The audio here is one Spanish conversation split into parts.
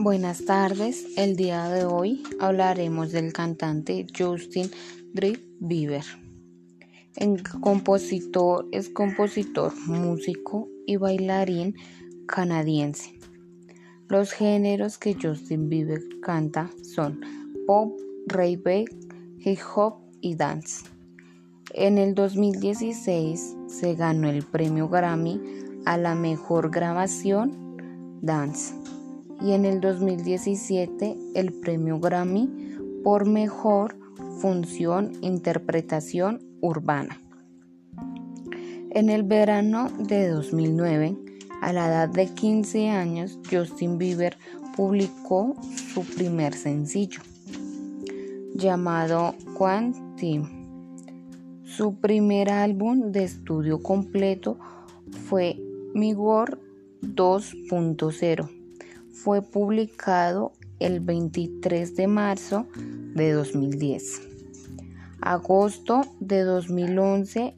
Buenas tardes, el día de hoy hablaremos del cantante Justin Bieber. El compositor es compositor, músico y bailarín canadiense. Los géneros que Justin Bieber canta son pop, reggae, hip hop y dance. En el 2016 se ganó el premio Grammy a la mejor grabación dance y en el 2017 el premio Grammy por mejor función interpretación urbana. En el verano de 2009, a la edad de 15 años, Justin Bieber publicó su primer sencillo, llamado Quantum. Su primer álbum de estudio completo fue Mi World 2.0 fue publicado el 23 de marzo de 2010. Agosto de 2011.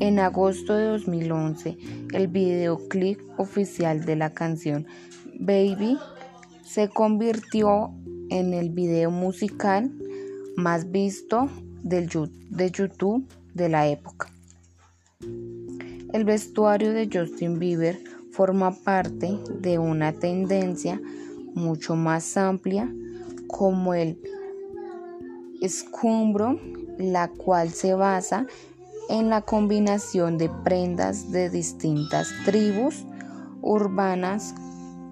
En agosto de 2011, el videoclip oficial de la canción Baby se convirtió en el video musical más visto de YouTube de la época. El vestuario de Justin Bieber forma parte de una tendencia mucho más amplia como el escumbro, la cual se basa en la combinación de prendas de distintas tribus urbanas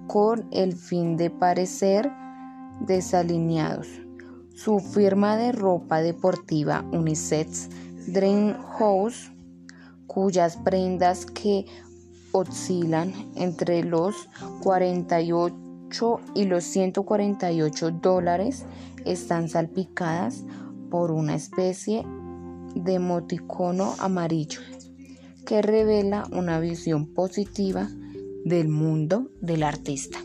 con el fin de parecer desalineados. Su firma de ropa deportiva Unisex Dream House, cuyas prendas que oscilan entre los 48 y los 148 dólares están salpicadas por una especie de emoticono amarillo que revela una visión positiva del mundo del artista.